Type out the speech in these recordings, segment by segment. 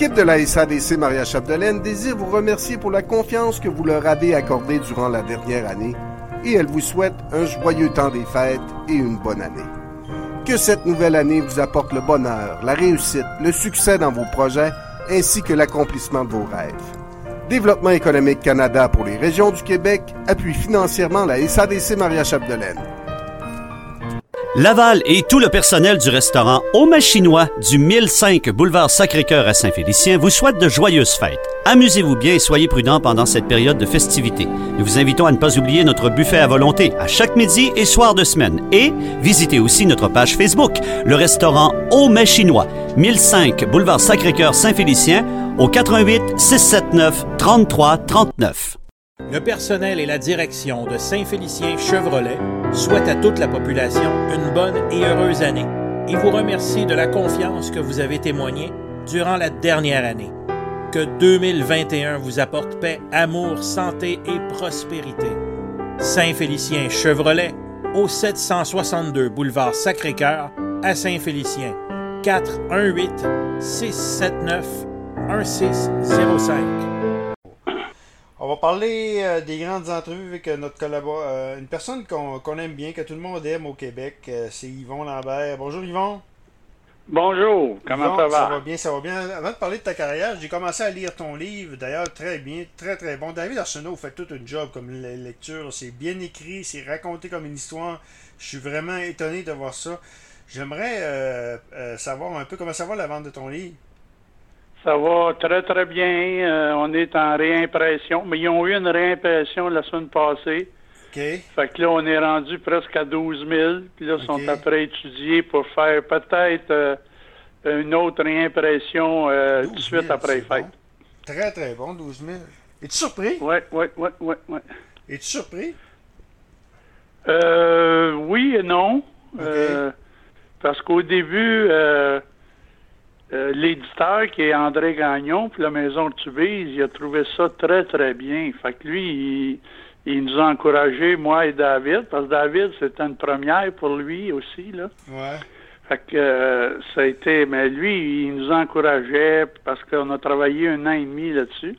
L'équipe de la SADC Maria Chapdelaine désire vous remercier pour la confiance que vous leur avez accordée durant la dernière année et elle vous souhaite un joyeux temps des fêtes et une bonne année. Que cette nouvelle année vous apporte le bonheur, la réussite, le succès dans vos projets ainsi que l'accomplissement de vos rêves. Développement économique Canada pour les régions du Québec appuie financièrement la SADC Maria Chapdelaine. Laval et tout le personnel du restaurant Au Chinois du 1005 boulevard Sacré-Cœur à Saint-Félicien vous souhaite de joyeuses fêtes. Amusez-vous bien et soyez prudents pendant cette période de festivités. Nous vous invitons à ne pas oublier notre buffet à volonté à chaque midi et soir de semaine. Et visitez aussi notre page Facebook, le restaurant Au Chinois, 1005 boulevard Sacré-Cœur Saint-Félicien au 88 679 33 39. Le personnel et la direction de Saint-Félicien Chevrolet souhaitent à toute la population une bonne et heureuse année et vous remercie de la confiance que vous avez témoignée durant la dernière année. Que 2021 vous apporte paix, amour, santé et prospérité. Saint-Félicien Chevrolet au 762 boulevard Sacré-Cœur à Saint-Félicien. 418 679 1605. On va parler euh, des grandes entrevues avec euh, notre collaborateur, euh, une personne qu'on aime bien, que tout le monde aime au Québec. c'est Yvon Lambert. Bonjour Yvon. Bonjour, comment ça va? Ça va bien, ça va bien. Avant de parler de ta carrière, j'ai commencé à lire ton livre, d'ailleurs très bien, très très bon. David Arsenault fait tout un job comme lecture, c'est bien écrit, c'est raconté comme une histoire. Je suis vraiment étonné de voir ça. J'aimerais savoir un peu comment ça va la vente de ton livre? Ça va très, très bien. Euh, on est en réimpression. Mais ils ont eu une réimpression la semaine passée. OK. Fait que là, on est rendu presque à 12 000. Puis là, ils sont après étudier pour faire peut-être euh, une autre réimpression euh, tout de suite après les fêtes. Très, très bon, 12 000. Es-tu surpris? Oui, oui, oui, oui. Ouais. Es-tu surpris? Euh, oui et non. parce qu'au début, euh, l'éditeur, qui est André Gagnon, puis la Maison de Tubise, il a trouvé ça très, très bien. Fait que lui, il, nous a encouragés, moi et David, parce que David, c'était une première pour lui aussi, là. Ouais. Fait que euh, ça a été... Mais lui, il nous encourageait parce qu'on a travaillé un an et demi là-dessus.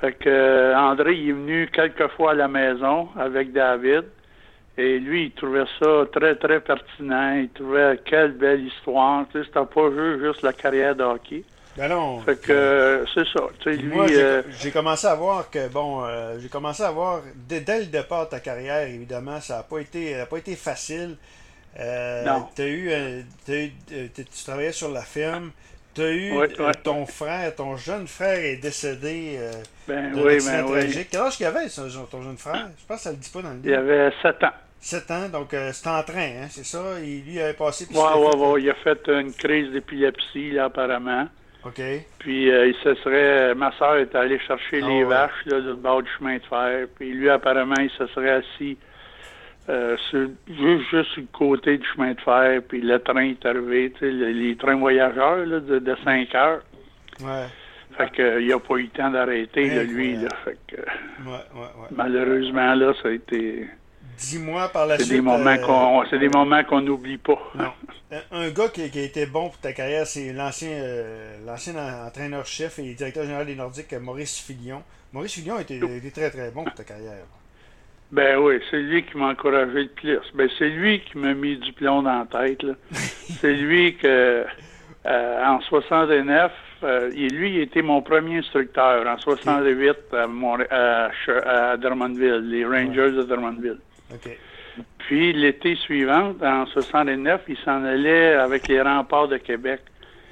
Fait que euh, André, il est venu quelques fois à la maison avec David. Et lui, il trouvait ça très, très pertinent. Il trouvait quelle belle histoire. Tu sais, c'était pas juste la carrière de hockey. Ben non. Fait que c'est ça. Tu sais, lui, moi, euh, j'ai commencé à voir que, bon, euh, j'ai commencé à voir, dès, le départ de ta carrière, évidemment, ça n'a pas, été, pas été facile. Euh, non. As eu, tu travaillais sur la ferme. Tu as eu ton frère, ton jeune frère est décédé ben, de oui, ben, tragique. Quel âge qu'il avait, ton jeune frère? Je pense que ça le dit pas dans le livre. Il avait 7 ans. 7 ans, donc euh, c'est en train, hein, c'est ça? Il, lui avait passé... Oui, oui, oui, il a fait une crise d'épilepsie, là, apparemment. OK. Puis euh, il se serait... Ma soeur est allée chercher ah les vaches, là, du bord du chemin de fer. Puis lui, apparemment, il se serait assis euh, sur, juste, sur le côté du chemin de fer, puis le train est arrivé, tu sais, les, trains voyageurs, là, de, de 5 heures. Ouais. Fait que, il n'a pas eu le temps d'arrêter, lui, là. Fait que, ouais, ouais, ouais. malheureusement, là, ça a été... Dis-moi par la suite. Des moments euh, qu'on, c'est des moments qu'on n'oublie pas. Non. Un gars qui, qui, a été bon pour ta carrière, c'est l'ancien, euh, l'ancien entraîneur-chef et directeur général des Nordiques, Maurice Filion. Maurice Filion a été, très très bon pour ta carrière. Ben oui, c'est lui qui m'a encouragé le plus. Ben, c'est lui qui m'a mis du plomb dans la tête. c'est lui que, euh, en 69, et lui, il était mon premier instructeur en 68 à, à, Drummondville, les Rangers de Drummondville. Puis l'été suivant, en 69, il s'en allait avec les remparts de Québec.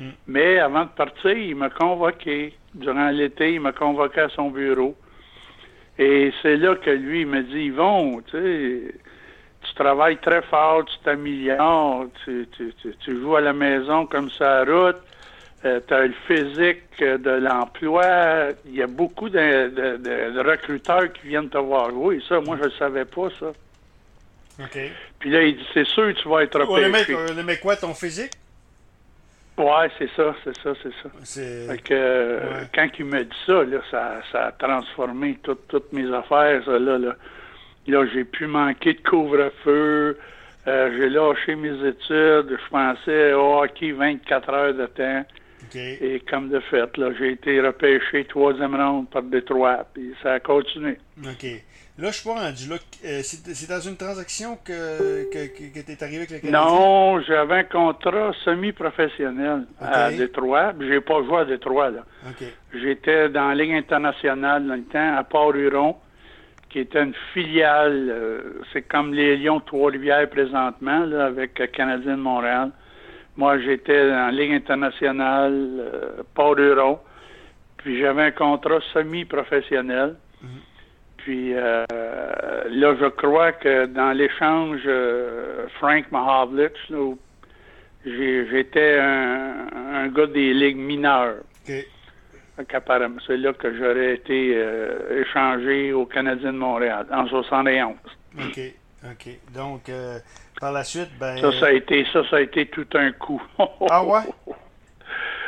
Hmm. Mais avant de partir, il m'a convoqué. Durant l'été, il m'a convoqué à son bureau. Et c'est là que lui, il m'a dit, Yvon, tu sais, tu travailles très fort, tu t'améliores, tu, tu, joues à la maison comme ça à route, euh, tu as le physique de l'emploi. Il y a beaucoup de, de, recruteurs qui viennent te voir. Oui, ça, moi, je ne savais pas, ça. Puis là, il dit, c'est sûr que tu vas être repêché. le mec, quoi, ton physique? Ouais, c'est ça, c'est ça, c'est ça. Fait que, euh, quand il me dit ça, là, ça, ça a transformé toutes mes affaires, ça, là. Là, là j'ai pu manquer de couvre-feu, euh, j'ai lâché mes études, je pensais au hockey 24 heures de temps. Et comme de fait, là, j'ai été repêché troisième ronde par Détroit, puis ça a continué. OK. Là, je suis pas rendu là. Euh, c'est dans une transaction que, que, que, tu es arrivé avec le Canadien? Non, j'avais un contrat semi-professionnel à Détroit. J'ai pas joué à Détroit, là. J'étais dans la Ligue internationale dans le temps, à Port-Huron, qui était une filiale. Euh, c'est comme les Lions Trois-Rivières présentement, là, avec Canadien de Montréal. Moi, j'étais dans la Ligue internationale, euh, Port-Huron. Puis j'avais un contrat semi-professionnel. Puis euh, là, je crois que dans l'échange euh, Frank Mahavlich, j'étais un, gars des ligues mineures. Apparemment, c'est là que j'aurais été euh, échangé au Canadien de Montréal en 71. OK. OK. Donc, par la suite, ben. Ça, ça a été, ça, ça a été tout un coup. ah ouais?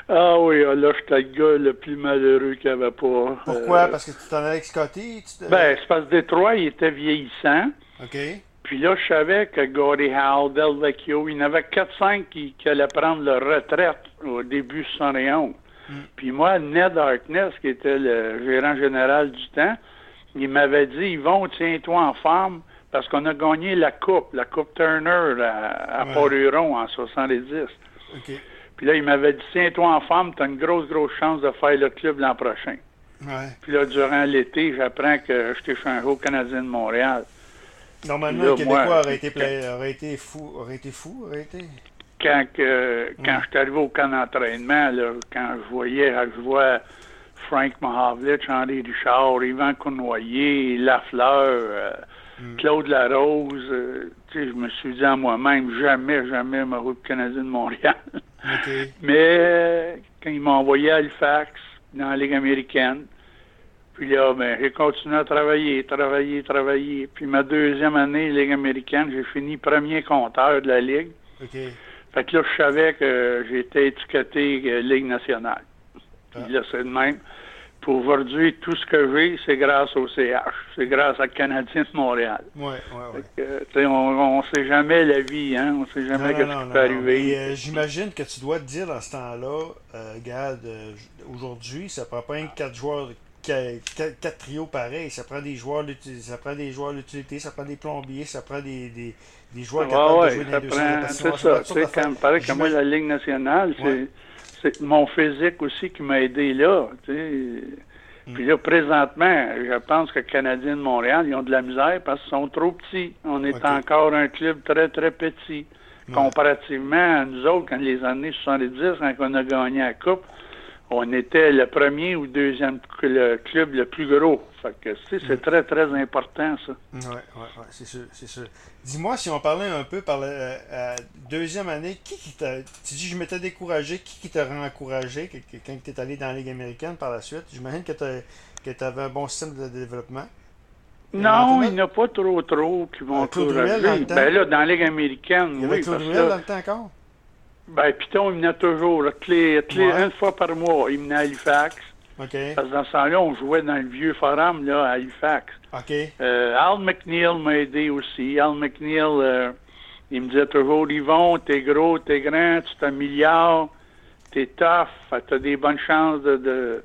Ah oui, ah, là, j'étais le gars le plus malheureux qu'il n'y avait pas. Pourquoi? Euh, parce que tu t'en allais avec Scotty? Ben, c'est parce que Détroit, il était vieillissant. OK. Puis là, je savais que Gordie Howe, Del Vecchio, il y en avait 4-5 qui, qui, allaient prendre leur retraite au début 71. Hmm. Puis moi, Ned Harkness, qui était le gérant général du temps, il m'avait dit, Yvon, tiens-toi en forme, parce qu'on a gagné la coupe, la coupe Turner à, à Port-Huron en 70. OK. Puis là, il m'avait dit, tiens-toi en forme, tu as une grosse, grosse chance de faire le club l'an prochain. Ouais. Puis là, durant l'été, j'apprends que je t'ai changé au Canadien de Montréal. Normalement, le Québécois aurait, été aurait été fou. Aurait été fou, aurait été. Quand, que, quand je suis arrivé au camp d'entraînement, quand je voyais, je vois Frank Mahavlich, Henri Richard, Yvan Cournoyer, Lafleur, euh, mm. Claude Larose, euh, je me suis dit à moi-même, jamais, jamais me Canadien de Montréal. Mais quand ils m'ont envoyé à Halifax, dans la Ligue américaine, puis là, ben, j'ai continué à travailler, travailler, travailler. Puis ma deuxième année, Ligue américaine, j'ai fini premier compteur de la Ligue. Fait que là, je savais que j'étais étiqueté euh, Ligue nationale. Puis ah. là, c'est de même aujourd'hui, tout ce que j'ai, c'est grâce au CH. C'est grâce à Canadien de Montréal. Oui, oui, oui. on ne sait jamais la vie, hein? On ne sait jamais ce qui peut arriver. Euh, j'imagine que tu dois te dire dans ce temps-là, euh, regarde, euh, aujourd'hui, ça prend pas un quatre joueurs quatre, trios pareils. Ça prend des joueurs ça prend des joueurs d'utilité, ça prend des plombiers, ça prend des, des, des joueurs capables de jouer dans les deux C'est ça. Pareil que moi, la Ligue nationale, c'est c'est mon physique aussi qui m'a aidé là. Mm. Puis là, présentement, je pense que les Canadiens de Montréal, ils ont de la misère parce qu'ils sont trop petits. On est encore un club très, très petit. Comparativement à nous autres, quand les années 70, quand on a gagné la Coupe, on était le premier ou deuxième le club le plus gros. Fait que, c'est mm. très, très important, ça. Oui, oui, ouais, c'est sûr, c'est sûr. Dis-moi, si on parlait un peu par la euh, deuxième année, qui, qui t'a... Tu dis, je m'étais découragé. Qui, qui t'a encouragé quand tu es allé dans la Ligue américaine par la suite? J'imagine que tu avais un bon système de développement. Non, il n'y en a pas trop trop qui vont encourager. Ben là, dans la Ligue américaine, il y avait oui. Claude Ruel dans le temps encore? Ben, Python, il venait toujours. Là, clé, clé, Une fois par mois, il venait à Halifax. Parce que dans ce temps-là, on jouait dans le vieux forum là, à Halifax. OK. Euh, Al McNeil m'a aidé aussi. Al McNeil, euh, il me disait toujours Yvon, t'es gros, t'es grand, tu t'améliores, t'es tough, t'as des bonnes chances de, de,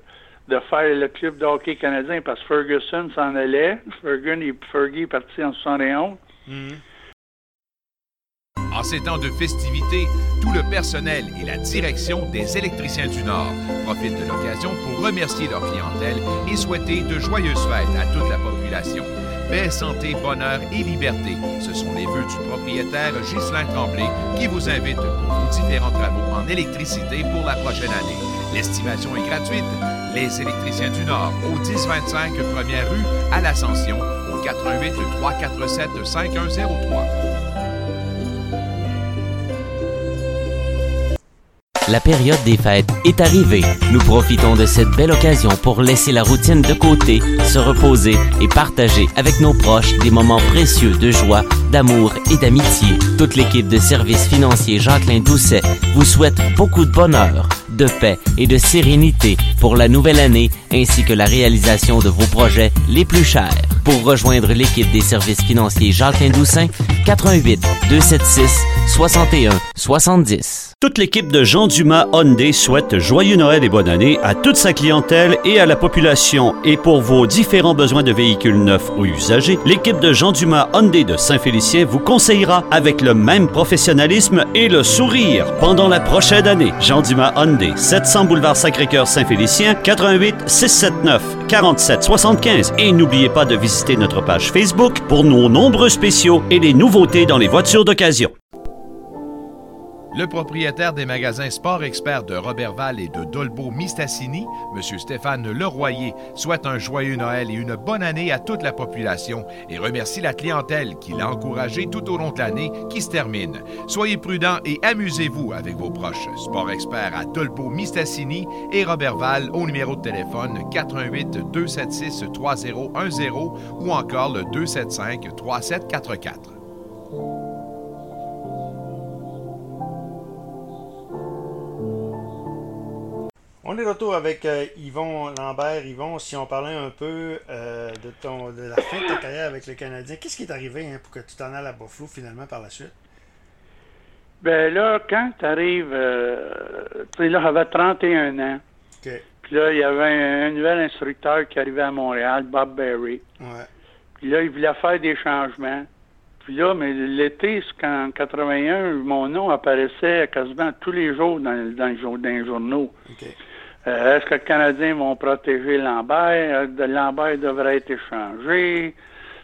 de, faire le club de hockey canadien parce que Ferguson s'en allait. Ferguson, Fergie est parti en 71. Mm en ces temps de festivités, tout le personnel et la direction des électriciens du Nord profitent de l'occasion pour remercier leur clientèle et souhaiter de joyeuses fêtes à toute la population. Paix, santé, bonheur et liberté, ce sont les vœux du propriétaire Ghislain Tremblay qui vous invite pour vos différents travaux en électricité pour la prochaine année. L'estimation est gratuite. Les électriciens du Nord, au 1025 Première rue, à l'Ascension, au 88 347 5103. La période des fêtes est arrivée. Nous profitons de cette belle occasion pour laisser la routine de côté, se reposer et partager avec nos proches des moments précieux de joie, d'amour et d'amitié. Toute l'équipe de services financiers Jacqueline Doucet vous souhaite beaucoup de bonheur, de paix et de sérénité pour la nouvelle année ainsi que la réalisation de vos projets les plus chers. Pour rejoindre l'équipe des services financiers Jacques Indoussin, 88 276 61 70. Toute l'équipe de Jean Dumas Hyundai souhaite joyeux Noël et bonne année à toute sa clientèle et à la population. Et pour vos différents besoins de véhicules neufs ou usagés, l'équipe de Jean Dumas Hyundai de Saint-Félicien vous conseillera avec le même professionnalisme et le sourire pendant la prochaine année. Jean Dumas Hyundai, 700 boulevard Sacré-Cœur Saint-Félicien, 88 679 47 75. Et n'oubliez pas de visiter notre page Facebook pour nos nombreux spéciaux et les nouveautés dans les voitures d'occasion. Le propriétaire des magasins Sport Expert de Robertval et de Dolbeau-Mistassini, M. Stéphane Leroyer, souhaite un joyeux Noël et une bonne année à toute la population et remercie la clientèle qui l'a encouragé tout au long de l'année qui se termine. Soyez prudents et amusez-vous avec vos proches. Sport Expert à Dolbeau-Mistassini et Robertval au numéro de téléphone 88 276 3010 ou encore le 275 3744. On est de retour avec euh, Yvon Lambert. Yvon, si on parlait un peu euh, de, ton, de la fin de ta carrière avec le Canadien, qu'est-ce qui est arrivé hein, pour que tu t'en ailles à Buffalo finalement par la suite? Ben là, quand tu arrives, euh, tu sais, là, j'avais 31 ans. OK. Puis là, il y avait un, un nouvel instructeur qui arrivait à Montréal, Bob Berry. Ouais. Puis là, il voulait faire des changements. Puis là, mais l'été, c'est qu'en 81, mon nom apparaissait quasiment tous les jours dans, dans, dans les journaux. OK. Euh, Est-ce que les Canadiens vont protéger Lambert? Euh, Lambert devrait être échangé.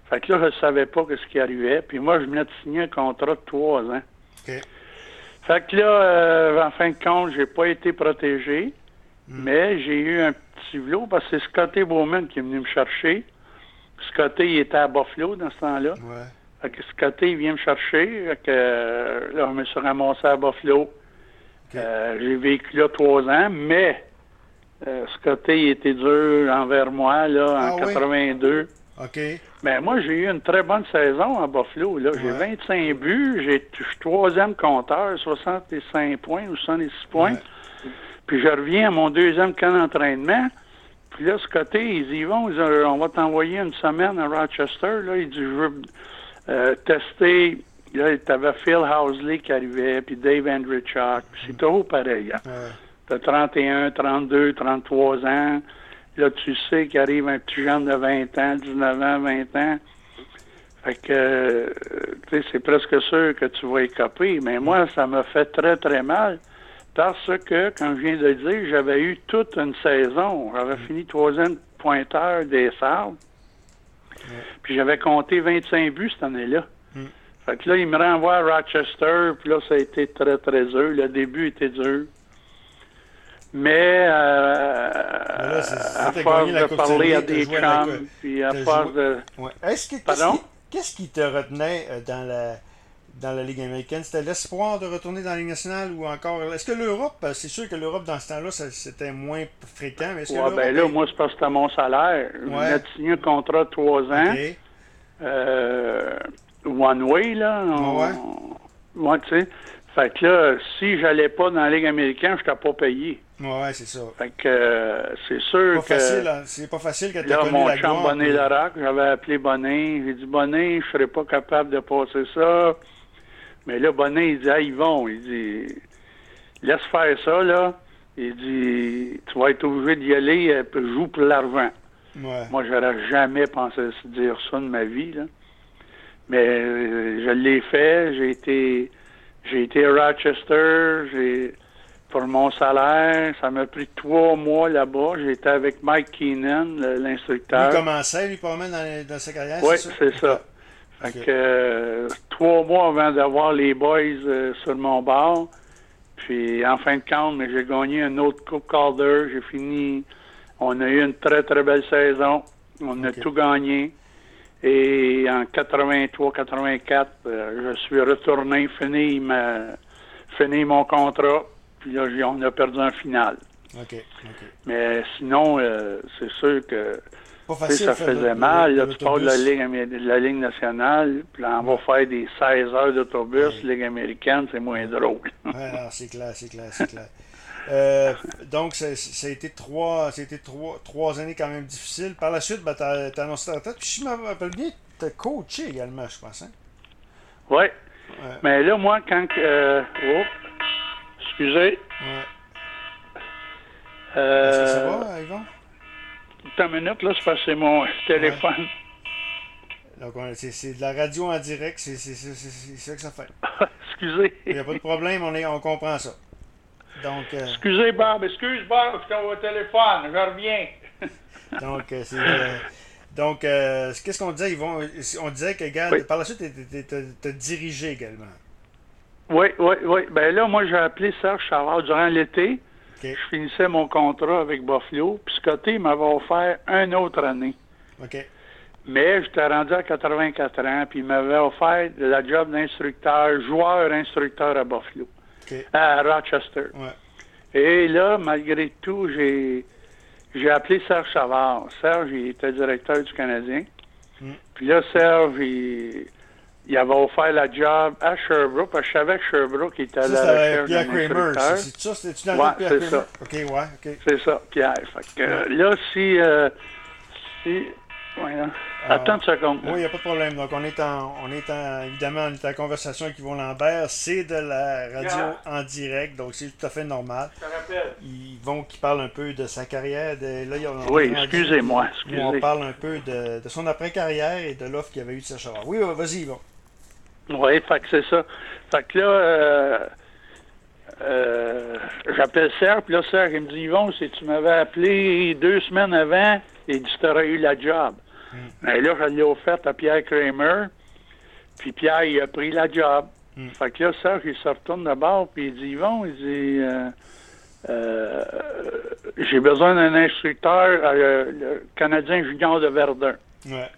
Fait que là, je ne savais pas ce qui arrivait. Puis moi, je venais de signer un contrat de trois ans. Fait que là, euh, en fin de compte, j'ai pas été protégé, mais j'ai eu un petit vlot parce que c'est Scotty Bowman qui est venu me chercher. Scotty, il était à Buffalo dans ce temps-là. Ouais. Fait que Scotty, il vient me chercher. Fait que euh, là, je me suis ramassé à Buffalo. Euh, j'ai vécu là trois ans, mais euh, Scotty, était dur envers moi, là, en Ah oui? 82. OK. Mais moi, j'ai eu une très bonne saison à Buffalo. Là. J'ai Ouais. 25 buts, j'ai je suis troisième compteur, 65 points ou 66 points. Ouais. Puis je reviens à mon deuxième camp d'entraînement. Puis là, ce côté, ils y vont, ils disent, on va t'envoyer une semaine à Rochester. Là, il dit, je veux euh, tester. Là, tu avais Phil Housley qui arrivait, puis Dave Andrichuk. Puis c'est toujours pareil. Hein. Ouais. T'as 31, 32, 33 ans. Là, tu sais qu'arrive un petit jeune de 20 ans, 19 ans, 20 ans. Fait que, euh, tu sais, c'est presque sûr que tu vas écoper. Mais moi, ça m'a fait très, très mal. Parce que, comme je viens de le dire, j'avais eu toute une saison. J'avais fini troisième pointeur des Sables. Puis j'avais compté 25 buts cette année-là. Fait que là, il me renvoie à Rochester, puis là, ça a été très, très dur. Le début était dur. Mais euh, là, à force de parler à des chums, puis à force de... Ouais. Est-ce que qu'est-ce Pardon? qui, qu'est-ce qui te retenait euh, dans la dans la Ligue américaine? C'était l'espoir de retourner dans la Ligue nationale ou encore Est-ce que l'Europe euh, C'est sûr que l'Europe dans ce temps-là c'était moins fréquent, mais est-ce Ouais, ben là, est- moi, c'est parce que c'était mon salaire. Ouais. venais de signer un contrat de trois ans. Ok. euh, one way, là. on- Ouais. Ouais, tu sais. Fait que là, si j'allais pas dans la Ligue américaine, je n'étais pas payé. Ouais, c'est ça. Fait que euh, c'est sûr Pas que... facile, hein. c'est pas facile quand t'as Là, mon la gloire. Bonnet Larac, j'avais appelé Bonnet. J'ai dit, Bonnet, je serais pas capable de passer ça. Mais là, Bonnet, il dit, ah, ils vont. Il dit, laisse faire ça, là. Il dit, tu vas être obligé d'y aller, euh, joue pour l'argent. Ouais. Moi, j'aurais jamais pensé dire ça de ma vie, là. Mais euh, je l'ai fait. J'ai été, j'ai été à Rochester. J'ai, pour mon salaire, ça m'a pris trois mois là-bas. J'étais avec Mike Keenan, l'instructeur. commençait, lui, pas mal dans, dans sa carrière, Oui, c'est ça? Fait que euh, trois mois avant d'avoir les boys euh, sur mon bord. Puis en fin de compte, j'ai gagné une autre Coupe Calder. J'ai fini. On a eu une très très belle saison. On a tout gagné. Et en 83-84, je suis retourné, fini, ma, fini mon contrat. Puis là, on a perdu un final. OK, OK. Mais sinon, euh, c'est sûr que facile ça faisait mal. Là, tu pars de la de la nationale, puis là, on va faire des 16 heures d'autobus. Ligue américaine, c'est moins drôle. Ouais, c'est clair, c'est clair, c'est clair. Euh, donc, ça, a été, trois, trois, trois années quand même difficiles. Par la suite, ben, tu as, annoncé ta retraite. Puis, si je me rappelle bien, tu as coaché également, je pense. Hein? Oui. Mais là, moi, quand. Euh, oh, excusez. Ouais. Euh, Est-ce que ça va, Yvon? Une minute, là, c'est parce que mon téléphone. Donc, c'est de la radio en direct, c'est ça que ça fait. Excusez. Il n'y a pas de problème, on, est, on comprend ça. Donc, euh, Excusez, Bob, excuse, Bob, je au téléphone, je reviens. donc, euh, c'est. Euh, donc, qu'est-ce qu'on disait, Yvon? On disait que, par la suite, tu as dirigé également. Oui, oui, oui. Ben là, moi, j'ai appelé Serge Chavard durant l'été. Je finissais mon contrat avec Buffalo. Puis Scotty m'avait offert une autre année. OK. Mais j'étais rendu à 84 ans, puis il m'avait offert la job d'instructeur, joueur-instructeur à Buffalo, à Rochester. Et là, malgré tout, j'ai j'ai appelé Serge Savard. Serge, il était directeur du Canadien. Hmm. Puis là, Serge, il, il, avait offert la job à Sherbrooke, parce que je savais que Sherbrooke était à la recherche Pierre Kramer. C'est ça? C'était-tu dans ouais, c'est ça. OK, ouais, OK. C'est ça, Pierre. Fait que, là, si... Euh, si oui, hein. Euh, Attends une seconde. Oui, il n'y a pas de problème. Donc, on est en, on est en, évidemment, on est en conversation avec Yvon Lambert. C'est de la radio en direct, donc c'est tout à fait normal. Je te rappelle. Yvon qui parle un peu de sa carrière. De, là, oui, excusez-moi. Excusez. On parle un peu de, de son après-carrière et de l'offre qu'il avait eu de sa chambre. Oui, vas-y, Yvon. Oui, fait que c'est ça. Fait que là, euh, euh, j'appelle Serge, puis là, Serge, il me dit Yvon, si tu m'avais appelé deux semaines avant, il dit tu aurais eu la job. Mm. Mais là, je l'ai offerte à Pierre Kramer. Puis Pierre, il a pris la job. Mm. Fait que là, Serge, il se retourne de bord, puis il dit Yvon, il dit euh, euh, J'ai besoin d'un instructeur, euh, le Canadien junior de Verdun. Ouais.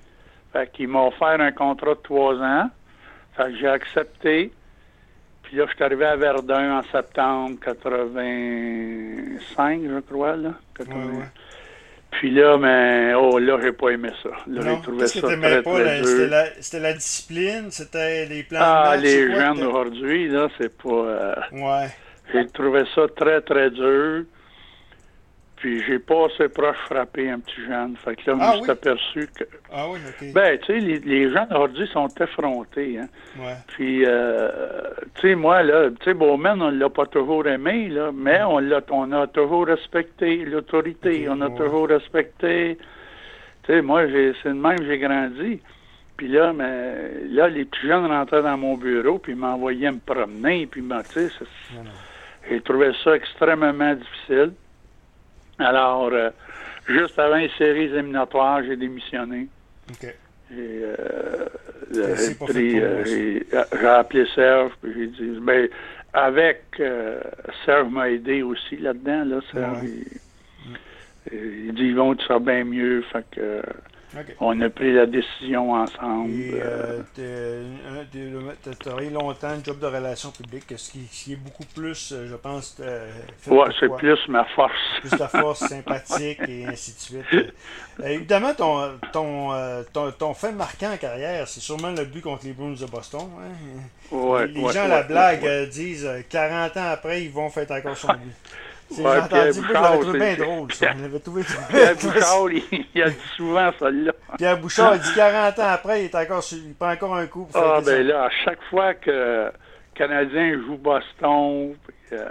Fait qu'il m'a offert un contrat de trois ans. J'ai accepté. Puis là, je suis arrivé à Verdun en septembre 85, je crois, là. Puis là, mais oh là, j'ai pas aimé ça. Là, j'ai trouvé ça très, pas, très dur. C'était la, discipline, c'était les plans Ah, les jeunes aujourd'hui, là, c'est pas... Euh, ouais. J'ai trouvé ça très, très dur. Puis j'ai pas assez proche frappé un petit jeune. Fait que là, je ah me suis aperçu que. Ah oui, OK. Ben, tu sais, les, les gens aujourd'hui sont effrontés. Hein. Ouais. Puis, euh, tu sais, moi, là, tu sais, Bowman, on l'a pas toujours aimé, là, mais on, l'a, on a toujours respecté l'autorité. on a toujours respecté. Tu sais, moi, j'ai, c'est de même que j'ai grandi. Puis là, mais, là, les petits jeunes rentraient dans mon bureau, puis m'envoyaient me promener, puis, tu sais, j'ai trouvé ça extrêmement difficile. Alors, euh, juste avant les séries éliminatoires, j'ai démissionné. OK. Euh, euh, j'ai appelé Serge, puis j'ai dit, ben, avec Serge m'a aidé aussi là-dedans, là, Serge, il, il, dit, Yvon, tu seras bien mieux, fait que on a pris la décision ensemble. Euh, euh, tu as travaillé longtemps un job de relations publiques, ce qui, est beaucoup plus, euh, je pense. Oui, c'est plus ma force. Plus ta force sympathique et ainsi de suite. évidemment, ton, ton, ton, fait marquant en carrière, c'est sûrement le but contre les Bruins de Boston. Hein? les gens à la blague disent 40 ans après, ils vont faire encore son but. C'est ouais, Pierre Bouchard, trouvé bien drôle, ça. Pierre, trouvé... Pierre Bouchard, il, il, a dit souvent ça là. Pierre Bouchard, il dit 40 ans après, il, est encore, il prend encore un coup. ah, ben là, à chaque fois que le Canadien joue Boston, euh,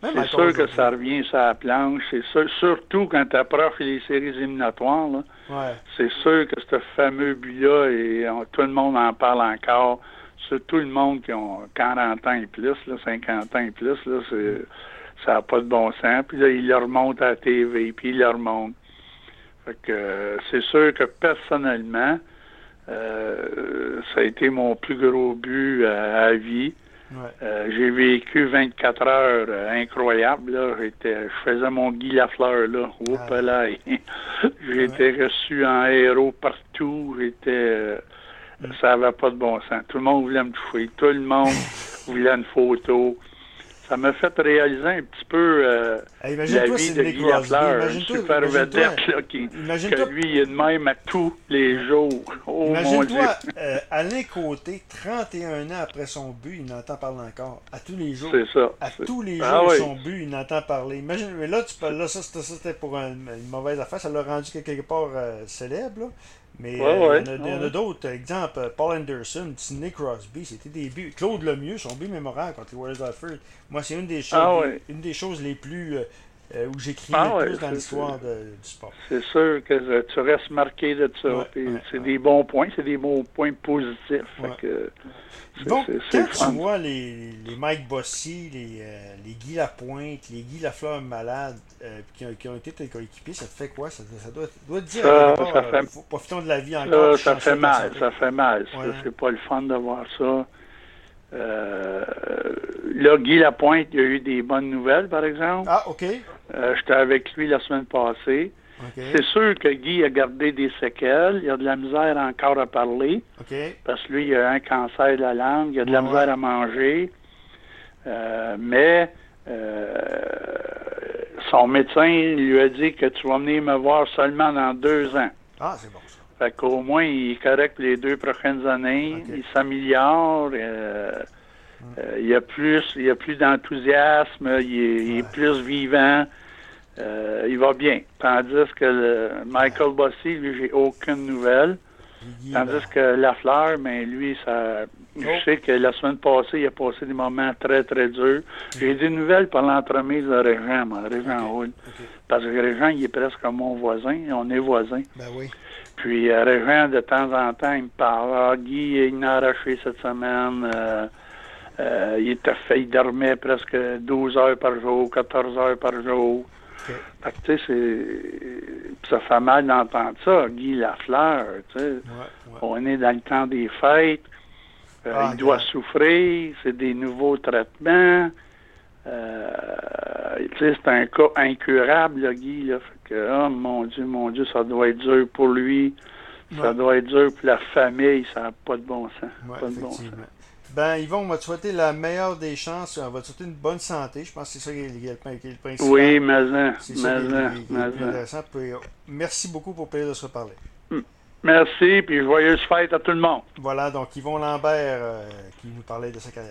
c'est sûr que ça revient sur la planche. C'est sûr, surtout quand tu approches les séries éliminatoires. Là, ouais. C'est sûr que ce fameux but-là, et tout le monde en parle encore. Surtout le monde qui ont 40 ans et plus, là, 50 ans et plus, là, c'est ça n'a pas de bon sens. Puis là, il leur remonte à la TV, puis il leur remonte. Fait que euh, c'est sûr que personnellement, euh, ça a été mon plus gros but à, vie. Euh, j'ai vécu 24 heures incroyables. Là. je faisais mon Guy Lafleur là. Ah. là. J'ai été reçu en héros partout. J'étais ça n'avait pas de bon sens. Tout le monde voulait me toucher. Tout le monde voulait une photo ça m'a fait réaliser un petit peu euh, la vie de Guy Lafleur, une super vedette là, qui, que lui, il est de même à tous les jours. Oh, imagine-toi, euh, Alain Côté, 31 ans après son but, il n'entend parler encore. À tous les jours. C'est ça. À tous les ah jours, son but, il n'entend parler. Imagine, mais là, tu là ça, c'était pour une, mauvaise affaire. Ça l'a rendu quelque part euh, célèbre. Là. Mais euh, il y en a, d'autres. Exemple, Paul Anderson, Sidney Crosby, c'était des buts. Claude Lemieux, son but mémorable contre les Warriors of Moi, c'est une des choses, ah une des choses les plus euh, euh, où j'écris ah le plus dans l'histoire du sport. C'est sûr que tu restes marqué de ça. c'est des bons points, c'est des bons points positifs. Donc, quand tu vois les, les Mike Bossy, les, euh, les Guy Lapointe, les Guy Lafleur malades euh, qui, ont, qui, ont, été tes coéquipiers, ça te fait quoi? Ça, ça doit, doit, te dire, ça, ça fait, profitons de la vie encore. Ça, fait mal, ça fait mal. C'est pas le fun de voir ça. Euh, là, Guy Lapointe, il y a eu des bonnes nouvelles, par exemple. Ah, OK. Euh, J'étais avec lui la semaine passée. C'est sûr que Guy a gardé des séquelles. Il a de la misère encore à parler. Parce que lui, il a un cancer de la langue. Il a de la misère à manger. Euh, mais son médecin lui a dit que tu vas venir me voir seulement dans deux ans. Ah, c'est bon ça. Fait qu'au moins, il est correct les deux prochaines années. Il s'améliore. Euh, il y a plus, il y a plus d'enthousiasme. Il, est plus vivant. Euh, il va bien. Tandis que Michael Bossy, lui, j'ai aucune nouvelle. Tandis que Lafleur, mais lui, ça, je oh. sais que la semaine passée, il a passé des moments très, très durs. J'ai des nouvelles par l'entremise de Régent, moi, Régent Parce que Régent, il est presque comme mon voisin, on est voisins. Ben oui. Puis euh, Régent, de temps en temps, il me parle. Ah, Guy, il a arraché cette semaine. Euh, euh, il était fait, il dormait presque 12 heures par jour, 14 heures par jour. Fait que, tu sais, c'est... ça fait mal d'entendre ça, Guy Lafleur, tu sais. On est dans le temps des fêtes. Euh, ah, il doit souffrir, c'est des nouveaux traitements. Euh, tu sais, c'est un cas incurable, là, Guy, là. Que, oh mon Dieu, mon Dieu, ça doit être dur pour lui. Ça doit être dur pour la famille, ça n'a pas de bon sens. pas de bon sens. Ben, Yvon, on va te souhaiter la meilleure des chances. On va te souhaiter une bonne santé. Je pense que c'est ça qui est, le principal. Oui, mais C'est ça intéressant. merci beaucoup pour le plaisir de se reparler. Merci, puis joyeuse fête à tout le monde. Voilà, donc Yvon Lambert euh, qui nous parlait de sa carrière.